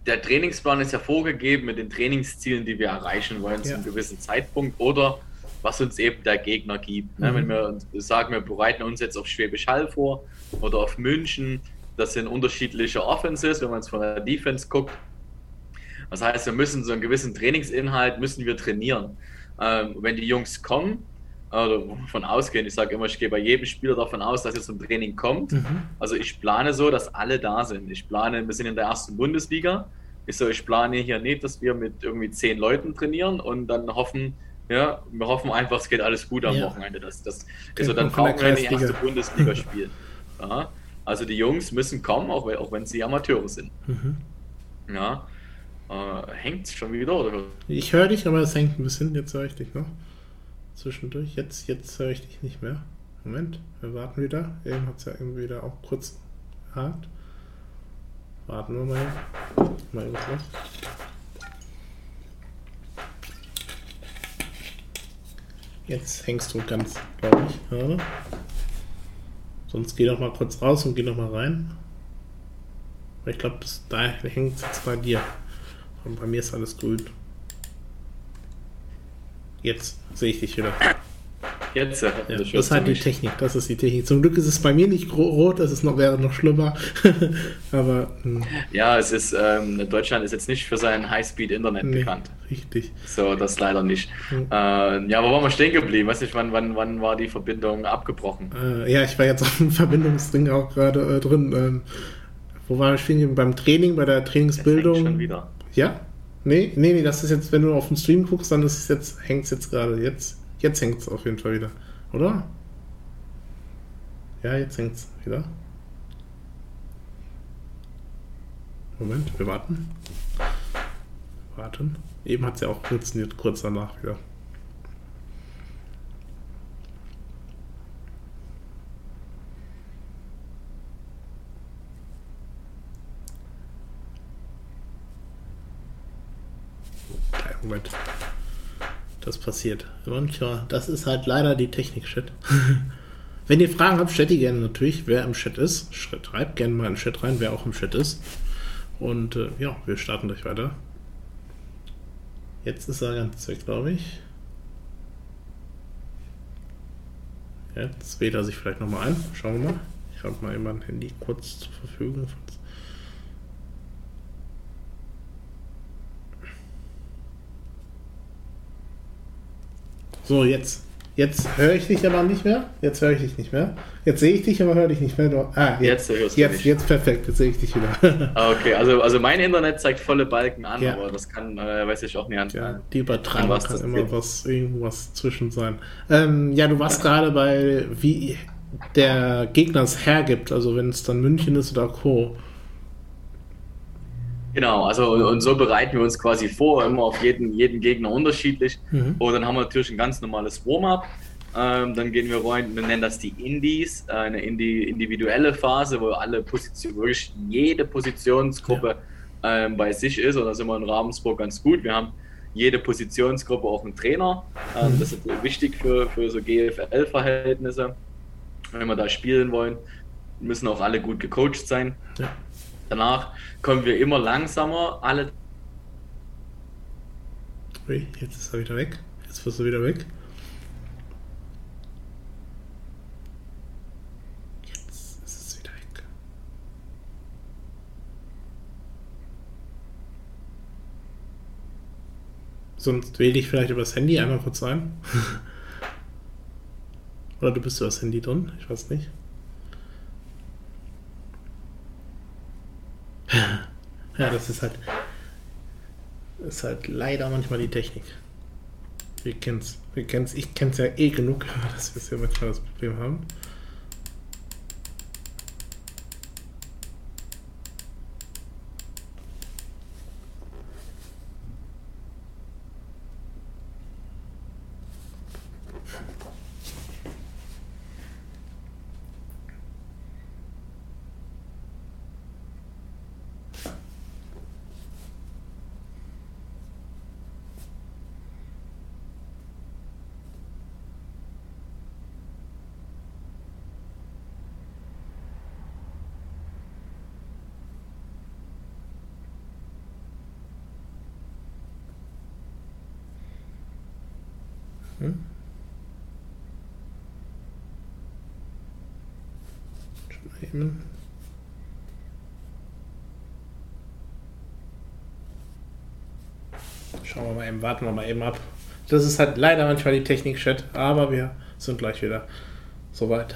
der Trainingsplan ist ja vorgegeben mit den Trainingszielen, die wir erreichen wollen ja. zu einem gewissen Zeitpunkt oder was uns eben der Gegner gibt. Ne? Mhm. Wenn wir sagen, wir bereiten uns jetzt auf Schwäbisch Hall vor oder auf München, das sind unterschiedliche Offenses, wenn man es von der Defense guckt. Das heißt, wir müssen so einen gewissen Trainingsinhalt müssen wir trainieren. Ähm, wenn die Jungs kommen, oder von ausgehen, ich sage immer, ich gehe bei jedem Spieler davon aus, dass er zum Training kommt. Mhm. Also ich plane so, dass alle da sind. Ich plane, wir sind in der ersten Bundesliga. Ich so, ich plane hier nicht, dass wir mit irgendwie zehn Leuten trainieren und dann hoffen, ja, wir hoffen einfach, es geht alles gut am ja. Wochenende. Das, das ist so, dann brauchen wir die erste Bundesliga <laughs> spielen. Ja, also die Jungs müssen kommen, auch, auch wenn sie Amateure sind. Mhm. Ja, äh, hängt es schon wieder? Oder? Ich höre dich, aber es hängt ein bisschen. Jetzt höre ich dich noch. Zwischendurch. Jetzt, jetzt höre ich dich nicht mehr. Moment, wir warten wieder. Eben hat es ja irgendwie wieder auch kurz gehakt. Warten wir mal. Mal was. Jetzt hängst du ganz, glaube ich, oder? Sonst geh doch mal kurz raus und geh noch mal rein. Ich glaube, da hängt es jetzt bei dir. Und bei mir ist alles gut. Jetzt sehe ich dich wieder. Jetzt, ja, das ist halt die Technik, das ist die Technik. Zum Glück ist es bei mir nicht rot, das ist noch, wäre noch schlimmer. <laughs> Aber. Mh. Hm. Ja, es ist, ähm, Deutschland ist jetzt nicht für sein Highspeed-Internet nee, bekannt. Richtig. So, das leider nicht. Mhm. Äh, ja, wo waren wir stehen geblieben? Weiß nicht, wann, wann, wann war die Verbindung abgebrochen? Äh, ja, ich war jetzt <laughs> auf dem Verbindungsding auch gerade äh, drin. Ähm, wo war ich stehen? Beim Training, bei der Trainingsbildung. Schon wieder. Ja? Nee, nee, nee, das ist jetzt, wenn du auf den Stream guckst, dann ist es jetzt, hängt es jetzt gerade. Jetzt, jetzt hängt es auf jeden Fall wieder. Oder? Ja, jetzt hängt es wieder. Moment, wir warten. Warten. Eben hat es ja auch funktioniert, kurz danach wieder. Moment. Das passiert. Manchmal, das ist halt leider die Technik-Shit. <laughs> Wenn ihr Fragen habt, stellt die gerne natürlich, wer im Chat ist. Schreibt gerne mal in den Chat rein, wer auch im Chat ist. Und äh, ja, wir starten gleich weiter. Jetzt ist er ganz weg, glaube ich. Jetzt wählt er sich vielleicht nochmal ein. Schauen wir mal. Ich habe mal eben mein Handy kurz zur Verfügung, So, jetzt. Jetzt höre ich dich aber nicht mehr. Jetzt höre ich dich nicht mehr. Jetzt sehe ich dich, aber höre dich nicht mehr. Ah, jetzt, jetzt, jetzt, jetzt perfekt. Jetzt sehe ich dich wieder. <laughs> Ah, okay, also, also mein Internet zeigt volle Balken an, ja. aber das kann, äh, weiß ich auch nicht an. Ja, die Übertragung was kann immer was, irgendwas zwischen sein. Ähm, ja, du warst gerade bei, wie der Gegner es hergibt, also wenn es dann München ist oder Co. Genau, also und so bereiten wir uns quasi vor, immer auf jeden, jeden Gegner unterschiedlich. Mhm. Und dann haben wir natürlich ein ganz normales Warm-up. Ähm, dann gehen wir rein, wir nennen das die Indies, äh, eine Indi individuelle Phase, wo alle Positionen, wirklich jede Positionsgruppe ja. ähm, bei sich ist. Und da sind wir in Ravensburg ganz gut. Wir haben jede Positionsgruppe auch einen Trainer. Ähm, mhm. Das ist wichtig für, für so GFL-Verhältnisse. Wenn wir da spielen wollen, müssen auch alle gut gecoacht sein. Ja. Danach kommen wir immer langsamer. Alle. Ui, jetzt ist er wieder weg. Jetzt wirst du wieder weg. Jetzt ist es wieder weg. Sonst wähle ich vielleicht über das Handy einmal kurz ein. <laughs> Oder du bist über das Handy drin? Ich weiß nicht. <laughs> Ja, das ist halt, ist halt leider manchmal die Technik. Wir kennen's. Wir kennen's. Ich kenn's ja eh genug, <laughs> dass wir es ja manchmal das Problem haben. Hm? Schon Eben, warten wir mal eben ab. Das ist halt leider manchmal die Technik-Chat, aber wir sind gleich wieder soweit.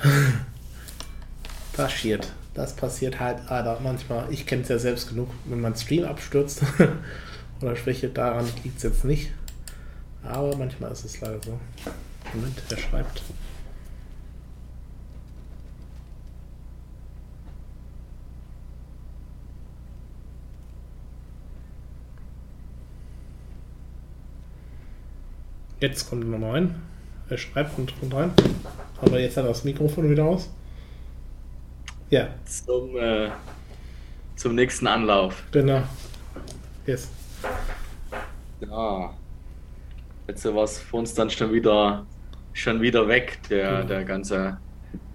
<laughs> Passiert. Das passiert halt leider manchmal. Ich kenne es ja selbst genug, wenn mein Stream abstürzt <laughs> oder schwäche, daran liegt es jetzt nicht. Aber manchmal ist es leider so. Moment, wer schreibt? Jetzt kommt Nummer rein. Er schreibt und kommt rein. Aber jetzt hat er das Mikrofon wieder aus. Ja. Zum, äh, zum nächsten Anlauf. Genau. Yes. Ja. Jetzt war es für uns dann schon wieder schon wieder weg, der, der ganze,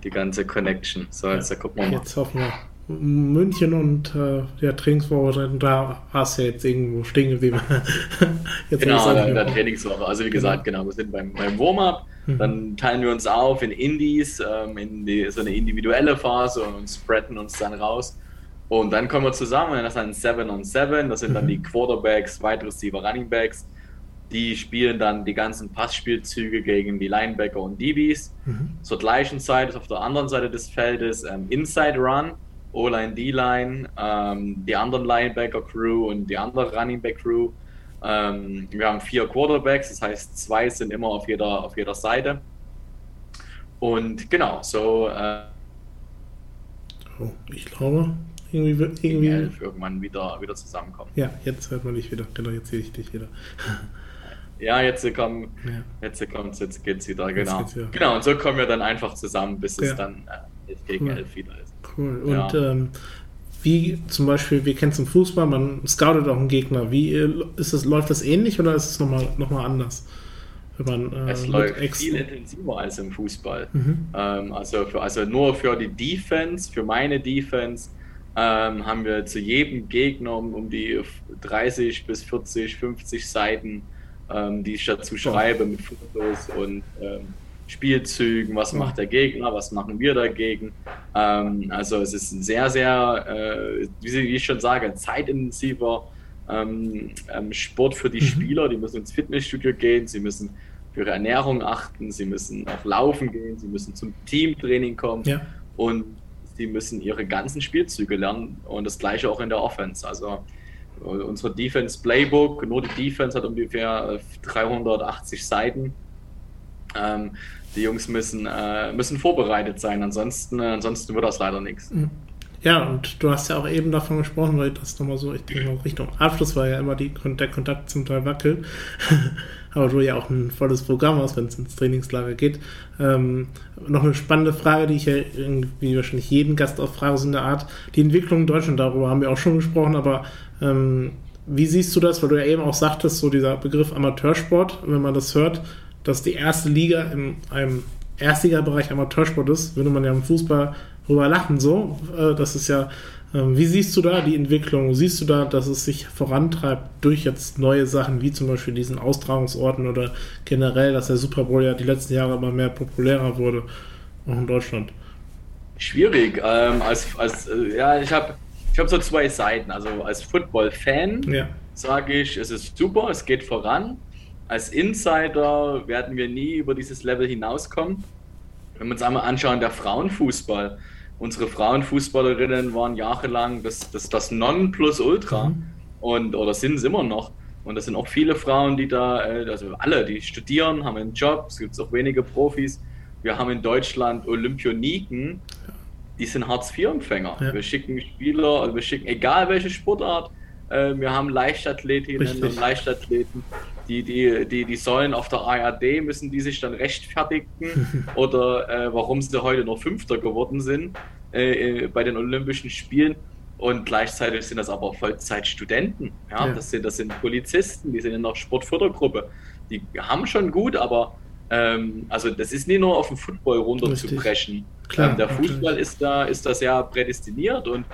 die ganze Connection. So, jetzt ja. gucken wir mal. Jetzt hoffen wir. München und äh, der Trainingswoche, da hast du ja jetzt irgendwo stehen geblieben. <laughs> genau, der, der Trainingswoche. Also wie genau. gesagt, genau, wir sind beim, beim Warm-up. Mhm. Dann teilen wir uns auf in Indies, ähm, in die, so eine individuelle Phase und spreaden uns dann raus. Und dann kommen wir zusammen, das ist dann 7 on 7, das sind mhm. dann die Quarterbacks, Wide Receiver, Running Backs die spielen dann die ganzen Passspielzüge gegen die Linebacker und DBs. Mhm. Zur gleichen Zeit ist auf der anderen Seite des Feldes ähm, Inside Run, O-Line, D-Line, ähm, die anderen Linebacker-Crew und die andere Running Back-Crew. Ähm, wir haben vier Quarterbacks, das heißt, zwei sind immer auf jeder, auf jeder Seite. Und genau, so. Äh, oh, ich glaube, irgendwie wird irgendwie. Elf irgendwann wieder, wieder zusammenkommen. Ja, jetzt hört man dich wieder. Genau, jetzt sehe ich dich wieder. <laughs> ja, jetzt kommen, ja. jetzt kommt jetzt geht's wieder, genau. Geht's wieder. Genau, und so kommen wir dann einfach zusammen, bis ja. es dann äh, gegen cool. elf wieder ist. Cool. Und ja. ähm, wie zum Beispiel, wir kennen es im Fußball, man scoutet auch einen Gegner. Wie äh, ist es, läuft das ähnlich oder ist es nochmal noch mal anders? Man, äh, es läuft viel intensiver als im Fußball. Mhm. Ähm, also, für, also nur für die Defense, für meine Defense, ähm, haben wir zu jedem Gegner um, um die 30 bis 40, 50 Seiten ähm, die ich dazu schreibe mit Fotos und ähm, Spielzügen, was macht der Gegner, was machen wir dagegen. Ähm, also es ist ein sehr, sehr, äh, wie ich schon sage, zeitintensiver ähm, ähm, Sport für die mhm. Spieler. Die müssen ins Fitnessstudio gehen, sie müssen für ihre Ernährung achten, sie müssen auch laufen gehen, sie müssen zum Teamtraining kommen ja. und sie müssen ihre ganzen Spielzüge lernen und das gleiche auch in der Offense. Also Unsere Defense Playbook, nur die Defense hat ungefähr 380 äh, Seiten. Ähm, die Jungs müssen, äh, müssen vorbereitet sein, ansonsten, äh, ansonsten wird das leider nichts. Mhm. Ja, und du hast ja auch eben davon gesprochen, weil das nochmal so, ich denke mal, Richtung Abschluss war ja immer die, der Kontakt zum Teil wackelt. <laughs> Aber du ja auch ein volles Programm hast, wenn es ins Trainingslager geht. Ähm, noch eine spannende Frage, die ich ja irgendwie wahrscheinlich jeden Gast auch frage, so eine Art, die Entwicklung in Deutschland, darüber haben wir auch schon gesprochen, aber ähm, wie siehst du das, weil du ja eben auch sagtest, so dieser Begriff Amateursport, wenn man das hört, dass die erste Liga in einem Erstliga-Bereich Amateursport ist, würde man ja im Fußball drüber lachen, so. Äh, das ist ja, ähm, wie siehst du da die Entwicklung? Siehst du da, dass es sich vorantreibt durch jetzt neue Sachen, wie zum Beispiel diesen Austragungsorten oder generell, dass der Super Bowl ja die letzten Jahre immer mehr populärer wurde, auch in Deutschland? Schwierig. Ähm, als, als, äh, ja, ich habe ich habe so zwei Seiten. Also als Football-Fan ja. sage ich, es ist super, es geht voran. Als Insider werden wir nie über dieses Level hinauskommen. Wenn wir uns einmal anschauen, der Frauenfußball. Unsere Frauenfußballerinnen waren jahrelang das, das, das Nonplusultra mhm. und oder sind es immer noch. Und das sind auch viele Frauen, die da, äh, also alle, die studieren, haben einen Job. Es gibt auch wenige Profis. Wir haben in Deutschland Olympioniken, die sind Hartz-IV-Empfänger. Ja. Wir schicken Spieler, also wir schicken, egal welche Sportart, äh, wir haben Leichtathletinnen Richtig. und Leichtathleten, die, die, die, die sollen auf der ARD, müssen die sich dann rechtfertigen <laughs> oder äh, warum sie heute nur Fünfter geworden sind äh, bei den Olympischen Spielen. Und gleichzeitig sind das aber Vollzeitstudenten. Ja? ja? Das, sind, das sind Polizisten, die sind in der Sportfördergruppe. Die haben schon gut, aber ähm, also das ist nicht nur auf den Football runterzubrechen. Ähm, der Fußball ist da, ist da sehr prädestiniert und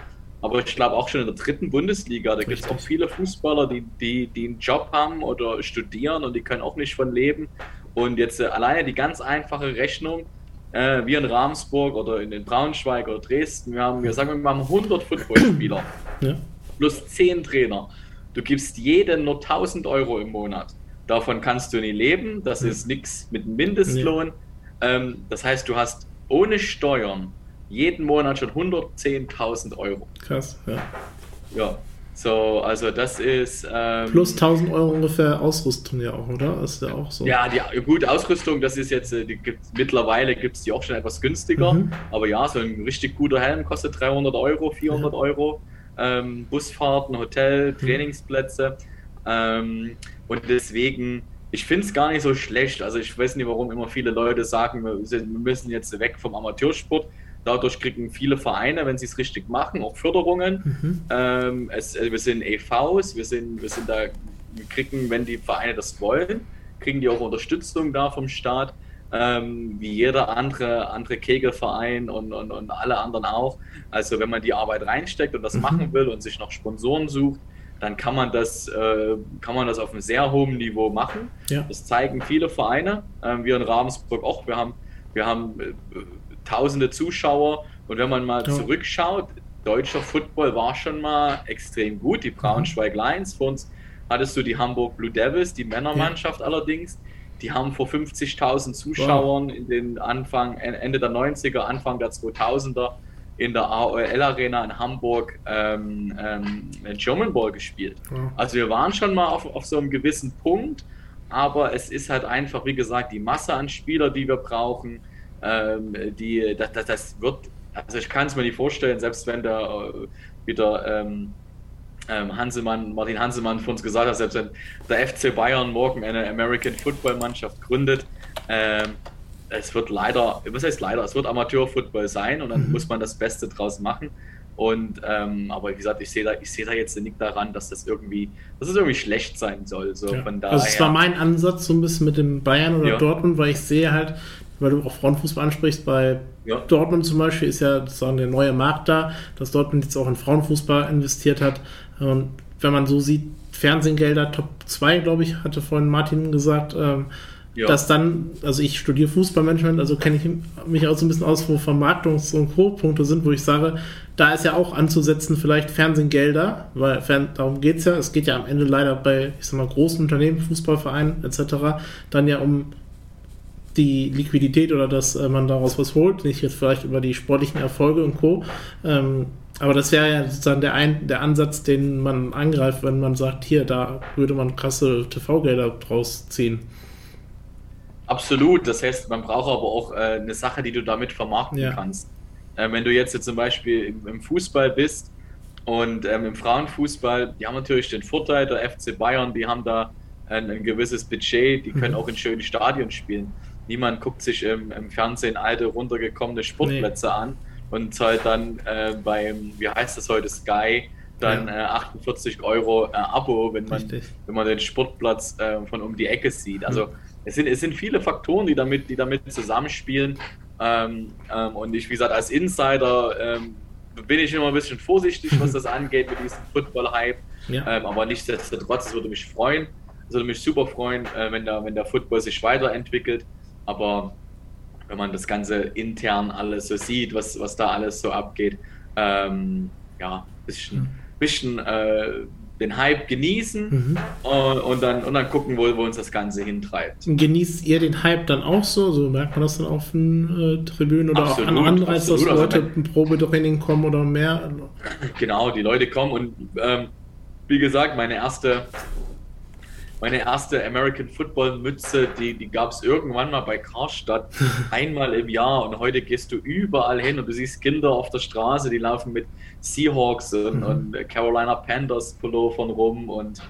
aber ich glaube auch schon in der dritten Bundesliga, da gibt es auch viele Fußballer, die, die, die einen Job haben oder studieren und die können auch nicht von leben. Und jetzt äh, alleine die ganz einfache Rechnung, äh, wir in Ramsburg oder in den Braunschweig oder Dresden, wir haben, wir sagen, wir haben 100 Footballspieler <clears throat> ja. plus 10 Trainer. Du gibst jedem nur 1000 Euro im Monat. Davon kannst du nie leben, das ist nichts mit Mindestlohn. Ja. Ähm, das heißt, du hast ohne Steuern jeden Monat schon 110.000 Euro. Krass, ja. Ja, so, also das ist. Ähm, Plus 1000 Euro ungefähr Ausrüstung ja auch, oder? Ist ja auch so. Ja, die gut, Ausrüstung, das ist jetzt, äh, die gibt's, mittlerweile gibt es die auch schon etwas günstiger. Mhm. Aber ja, so ein richtig guter Helm kostet 300 Euro, 400 ja. Euro. Ähm, Busfahrten, Hotel, mhm. Trainingsplätze. Ähm, und deswegen, ich finde es gar nicht so schlecht. Also ich weiß nicht, warum immer viele Leute sagen, wir müssen jetzt weg vom Amateursport. Dadurch kriegen viele Vereine, wenn sie es richtig machen, auch Förderungen. Mhm. Ähm, es, äh, wir sind EVs, wir sind, wir sind da, wir kriegen, wenn die Vereine das wollen, kriegen die auch Unterstützung da vom Staat, ähm, wie jeder andere, andere Kegelverein und, und, und alle anderen auch. Also wenn man die Arbeit reinsteckt und das mhm. machen will und sich noch Sponsoren sucht, dann kann man das, äh, kann man das auf einem sehr hohen Niveau machen. Ja. Das zeigen viele Vereine. Ähm, wir in Ravensburg auch. Wir haben, wir haben äh, tausende Zuschauer. Und wenn man mal ja. zurückschaut, deutscher Football war schon mal extrem gut. Die Braunschweig Lions, vor uns hattest du die Hamburg Blue Devils, die Männermannschaft ja. allerdings. Die haben vor 50.000 Zuschauern wow. in den Anfang, Ende der 90er, Anfang der 2000er in der AOL Arena in Hamburg ähm, ähm, German Ball gespielt. Wow. Also wir waren schon mal auf, auf so einem gewissen Punkt, aber es ist halt einfach, wie gesagt, die Masse an Spieler, die wir brauchen, ähm, die, das, das, das, wird, also ich kann es mir nicht vorstellen, selbst wenn der äh, wieder ähm, ähm, Hansemann, Martin Hansemann von uns gesagt hat, selbst wenn der FC Bayern morgen eine American Football Mannschaft gründet, ähm, es wird leider, was heißt leider, es wird Amateur-Football sein und dann mhm. muss man das Beste draus machen. Und ähm, aber wie gesagt, ich sehe da, ich sehe da jetzt nicht daran, dass das irgendwie, dass es irgendwie schlecht sein soll. So ja. von daher. Also es war mein Ansatz so ein bisschen mit dem Bayern oder ja. Dortmund, weil ich sehe halt, weil du auch Frauenfußball ansprichst, bei ja. Dortmund zum Beispiel ist ja sozusagen der neue Markt da, dass Dortmund jetzt auch in Frauenfußball investiert hat. Und wenn man so sieht, Fernsehgelder Top 2, glaube ich, hatte vorhin Martin gesagt, ähm, ja. dass dann, also ich studiere Fußballmanagement, also kenne ich mich auch so ein bisschen aus, wo Vermarktungs- und Co-Punkte sind, wo ich sage, da ist ja auch anzusetzen, vielleicht Fernsehgelder, weil darum geht es ja. Es geht ja am Ende leider bei, ich sag mal, großen Unternehmen, Fußballvereinen etc., dann ja um die Liquidität oder dass äh, man daraus was holt, nicht jetzt vielleicht über die sportlichen Erfolge und Co. Ähm, aber das wäre ja sozusagen der, ein, der Ansatz, den man angreift, wenn man sagt, hier, da würde man krasse TV-Gelder draus ziehen. Absolut, das heißt, man braucht aber auch äh, eine Sache, die du damit vermarkten ja. kannst. Äh, wenn du jetzt zum Beispiel im, im Fußball bist und ähm, im Frauenfußball, die haben natürlich den Vorteil, der FC Bayern, die haben da ein, ein gewisses Budget, die können mhm. auch in schönen Stadien spielen niemand guckt sich im, im Fernsehen alte, runtergekommene Sportplätze nee. an und zahlt dann äh, beim, wie heißt das heute, Sky, dann ja. äh, 48 Euro äh, Abo, wenn man, wenn man den Sportplatz äh, von um die Ecke sieht. Also mhm. es, sind, es sind viele Faktoren, die damit, die damit zusammenspielen. Ähm, ähm, und ich, wie gesagt, als Insider ähm, bin ich immer ein bisschen vorsichtig, was das <laughs> angeht mit diesem Football-Hype. Ja. Ähm, aber nichtsdestotrotz, es würde mich freuen. Es würde mich super freuen, äh, wenn, der, wenn der Football sich weiterentwickelt. Aber wenn man das Ganze intern alles so sieht, was, was da alles so abgeht, ähm, ja, bisschen, mhm. bisschen äh, den Hype genießen mhm. und, und, dann, und dann gucken, wo, wo uns das Ganze hintreibt. Genießt ihr den Hype dann auch so? So merkt man das dann auf den äh, Tribünen oder absolut, auch an Anreiz, dass Leute also, ein Probetraining kommen oder mehr? <laughs> Genau, die Leute kommen und ähm, wie gesagt, meine erste meine erste American Football Mütze, die, die gab es irgendwann mal bei Karstadt, <laughs> einmal im Jahr. Und heute gehst du überall hin und du siehst Kinder auf der Straße, die laufen mit Seahawks und, mhm. und Carolina Panthers Pullovern rum und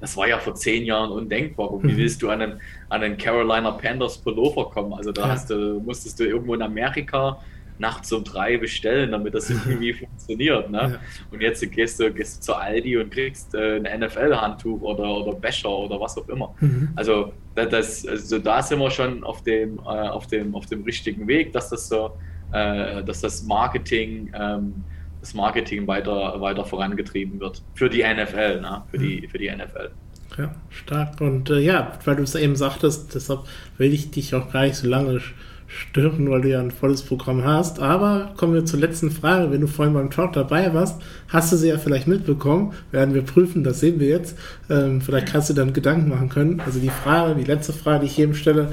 das war ja vor zehn Jahren undenkbar. Und wie mhm. willst du an einen, an einen Carolina Panthers Pullover kommen? Also da hast du, musstest du irgendwo in Amerika nachts um drei bestellen, damit das <laughs> irgendwie funktioniert. Ne? Und jetzt gehst du, gehst du zu Aldi und kriegst äh, ein NFL-Handtuch oder, oder Becher oder was auch immer. Mhm. Also, das, also da sind wir schon auf dem, äh, auf dem, auf dem richtigen Weg, dass das so, äh, dass das Marketing, ähm, das Marketing weiter, weiter vorangetrieben wird. Für die NFL, ne? für, die, mhm. für die NFL. Ja, stark. Und äh, ja, weil du es eben sagtest, deshalb will ich dich auch gar nicht so lange stören, weil du ja ein volles Programm hast. Aber kommen wir zur letzten Frage. Wenn du vorhin beim Talk dabei warst, hast du sie ja vielleicht mitbekommen. Werden wir prüfen, das sehen wir jetzt. Ähm, vielleicht kannst du dann Gedanken machen können. Also die Frage, die letzte Frage, die ich jedem stelle,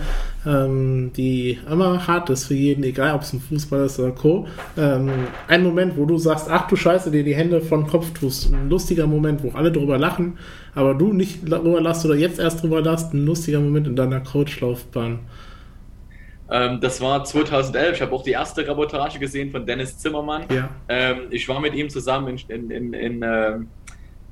ähm, die immer hart ist für jeden, egal ob es ein Fußball ist oder Co. Ähm, ein Moment, wo du sagst, ach du Scheiße, dir die Hände von Kopf tust. Ein lustiger Moment, wo alle drüber lachen, aber du nicht drüber lachst oder jetzt erst drüber lachst. Ein lustiger Moment in deiner Coachlaufbahn. Ähm, das war 2011. Ich habe auch die erste Reportage gesehen von Dennis Zimmermann. Ja. Ähm, ich war mit ihm zusammen in, in, in, ähm,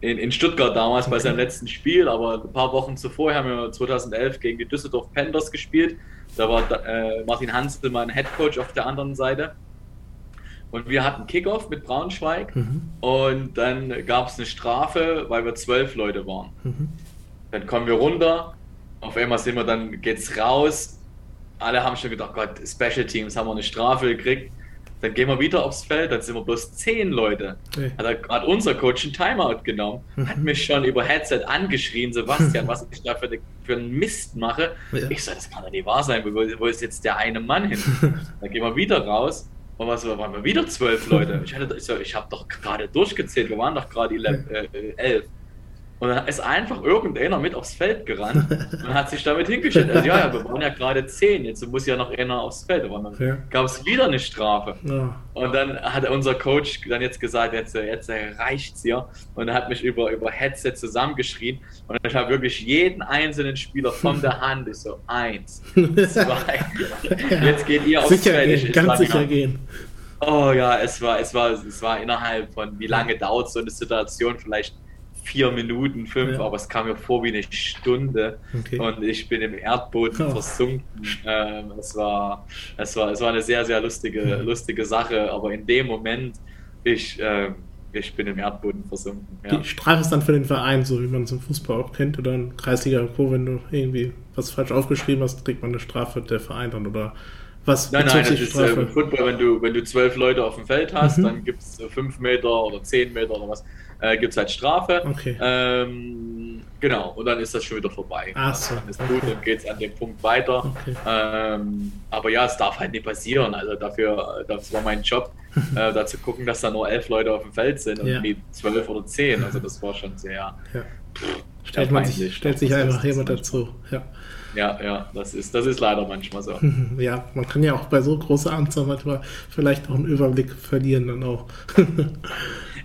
in, in Stuttgart damals okay. bei seinem letzten Spiel, aber ein paar Wochen zuvor haben wir 2011 gegen die Düsseldorf Panthers gespielt. Da war äh, Martin Hansel mein Headcoach auf der anderen Seite. Und wir hatten Kickoff mit Braunschweig mhm. und dann gab es eine Strafe, weil wir zwölf Leute waren. Mhm. Dann kommen wir runter, auf einmal sind wir dann, geht's raus, alle haben schon gedacht, Gott, Special Teams haben wir eine Strafe gekriegt. Dann gehen wir wieder aufs Feld, dann sind wir bloß zehn Leute. Okay. Hat gerade unser Coach ein Timeout genommen, hat mhm. mich schon über Headset angeschrien, Sebastian, was ich da für, für einen Mist mache. Ja. Ich sage, das kann doch nicht wahr sein, wo, wo, ist jetzt der eine Mann hin? <laughs> dann gehen wir wieder raus und was waren wir wieder zwölf Leute. Ich, ich, ich habe doch gerade durchgezählt, wir waren doch gerade äh, elf. Und dann ist einfach irgendeiner mit aufs Feld gerannt <laughs> und hat sich damit hingestellt. Also, ja, ja, wir waren ja gerade zehn, jetzt muss ja noch einer aufs Feld. Aber dann ja. gab es wieder eine Strafe. Ja. Und dann hat unser Coach dann jetzt gesagt, jetzt, jetzt reicht's ja. Und er hat mich über, über Headset zusammengeschrien. Und ich habe wirklich jeden einzelnen Spieler von der <laughs> Hand, ich so, eins, zwei, <laughs> jetzt geht ihr aufs sicher Feld. Gehen, ganz sicher gehen. Oh ja, es war, es war, es war innerhalb von, wie lange dauert so eine Situation? Vielleicht vier Minuten, fünf, ja. aber es kam mir vor wie eine Stunde okay. und ich bin im Erdboden oh. versunken. Ähm, es, war, es, war, es war eine sehr, sehr lustige, ja. lustige Sache, aber in dem Moment, ich, äh, ich bin im Erdboden versunken. Ja. Die Strafe ist dann für den Verein, so wie man es im Fußball auch kennt, oder ein Kreisliga Co., wenn du irgendwie was falsch aufgeschrieben hast, kriegt man eine Strafe der Verein dann oder was nein, nein, das ist äh, Football, wenn du, wenn du zwölf Leute auf dem Feld hast, mhm. dann gibt es fünf Meter oder zehn Meter oder was äh, gibt es halt Strafe. Okay. Ähm, genau, und dann ist das schon wieder vorbei. Ach so. Dann ist okay. gut und geht es an dem Punkt weiter. Okay. Ähm, aber ja, es darf halt nicht passieren. Also dafür, das war mein Job, <laughs> äh, da zu gucken, dass da nur elf Leute auf dem Feld sind und ja. zwölf oder zehn. Also <laughs> das war schon sehr. Ja. Pff, stellt, man sich, stellt sich einfach jemand dazu. Ja. Ja, ja, das ist, das ist leider manchmal so. <laughs> Ja, man kann ja auch bei so großer Anzahl manchmal vielleicht auch einen Überblick verlieren dann auch. <laughs>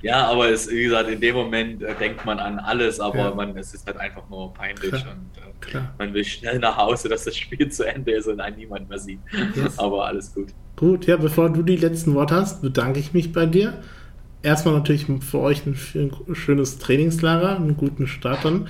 Ja, aber es, wie gesagt, in dem Moment äh, denkt man an alles, aber ja. man, es ist halt einfach nur peinlich Klar. und äh, man will schnell nach Hause, dass das Spiel <laughs> zu Ende ist und einen niemand mehr sieht. Yes. Aber alles gut. Gut, ja, bevor du die letzten Worte hast, bedanke ich mich bei dir. Erstmal natürlich für euch ein, schönes Trainingslager, einen guten Start dann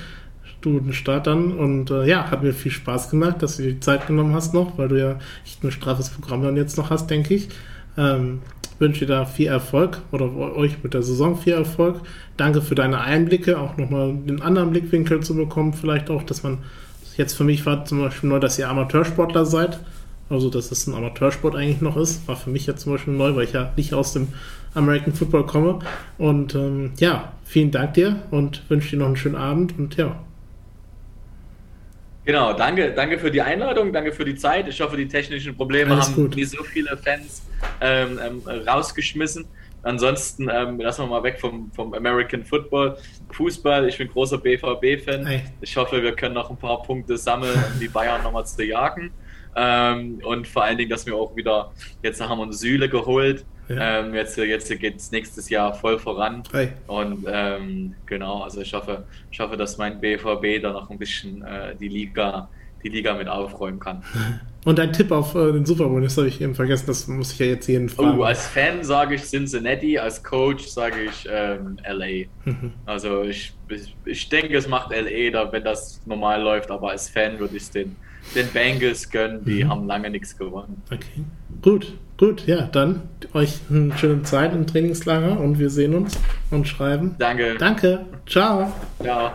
guten Start dann. Und äh, ja, hat mir viel Spaß gemacht, dass du die Zeit genommen hast noch, weil du ja echt ein straffes Programm dann jetzt noch hast, denke ich. Ähm, wünsche dir da viel Erfolg oder euch mit der Saison viel Erfolg. Danke für deine Einblicke, auch nochmal den anderen Blickwinkel zu bekommen. Vielleicht auch, dass man jetzt für mich war zum Beispiel neu, dass ihr Amateursportler seid. Also, dass es ein Amateursport eigentlich noch ist. War für mich jetzt zum Beispiel neu, weil ich ja nicht aus dem American Football komme. Und ähm, ja, vielen Dank dir und wünsche dir noch einen schönen Abend und ja, Genau, danke, danke für die Einladung, danke für die Zeit. Ich hoffe, die technischen Probleme Alles haben gut. nicht so viele Fans ähm, ähm, rausgeschmissen. Ansonsten ähm, lassen wir mal weg vom, vom American Football. Fußball, ich bin großer BVB-Fan. Ich hoffe, wir können noch ein paar Punkte sammeln, um die Bayern nochmal zu jagen. Ähm, und vor allen Dingen, dass wir auch wieder, jetzt haben wir uns Süle geholt Ja. Ähm, jetzt jetzt geht es nächstes Jahr voll voran. Hey. Und ähm, genau, also ich hoffe, ich hoffe, dass mein BVB da noch ein bisschen äh, die Liga die Liga mit aufräumen kann. <laughs> Und ein Tipp auf äh, den Super Bowl, das habe ich eben vergessen, das muss ich ja jetzt jeden fragen. Oh, als Fan sage ich Cincinnati, als Coach sage ich ähm, LA. Mhm. Also ich, ich, ich, denke, es macht LA, da, wenn das normal läuft, aber als Fan würde ich es den, den Bengals gönnen, die mhm. haben lange nichts gewonnen. Okay, gut, gut, ja, dann euch eine schöne Zeit im Trainingslager und wir sehen uns und schreiben. Danke. Danke, ciao. Ciao.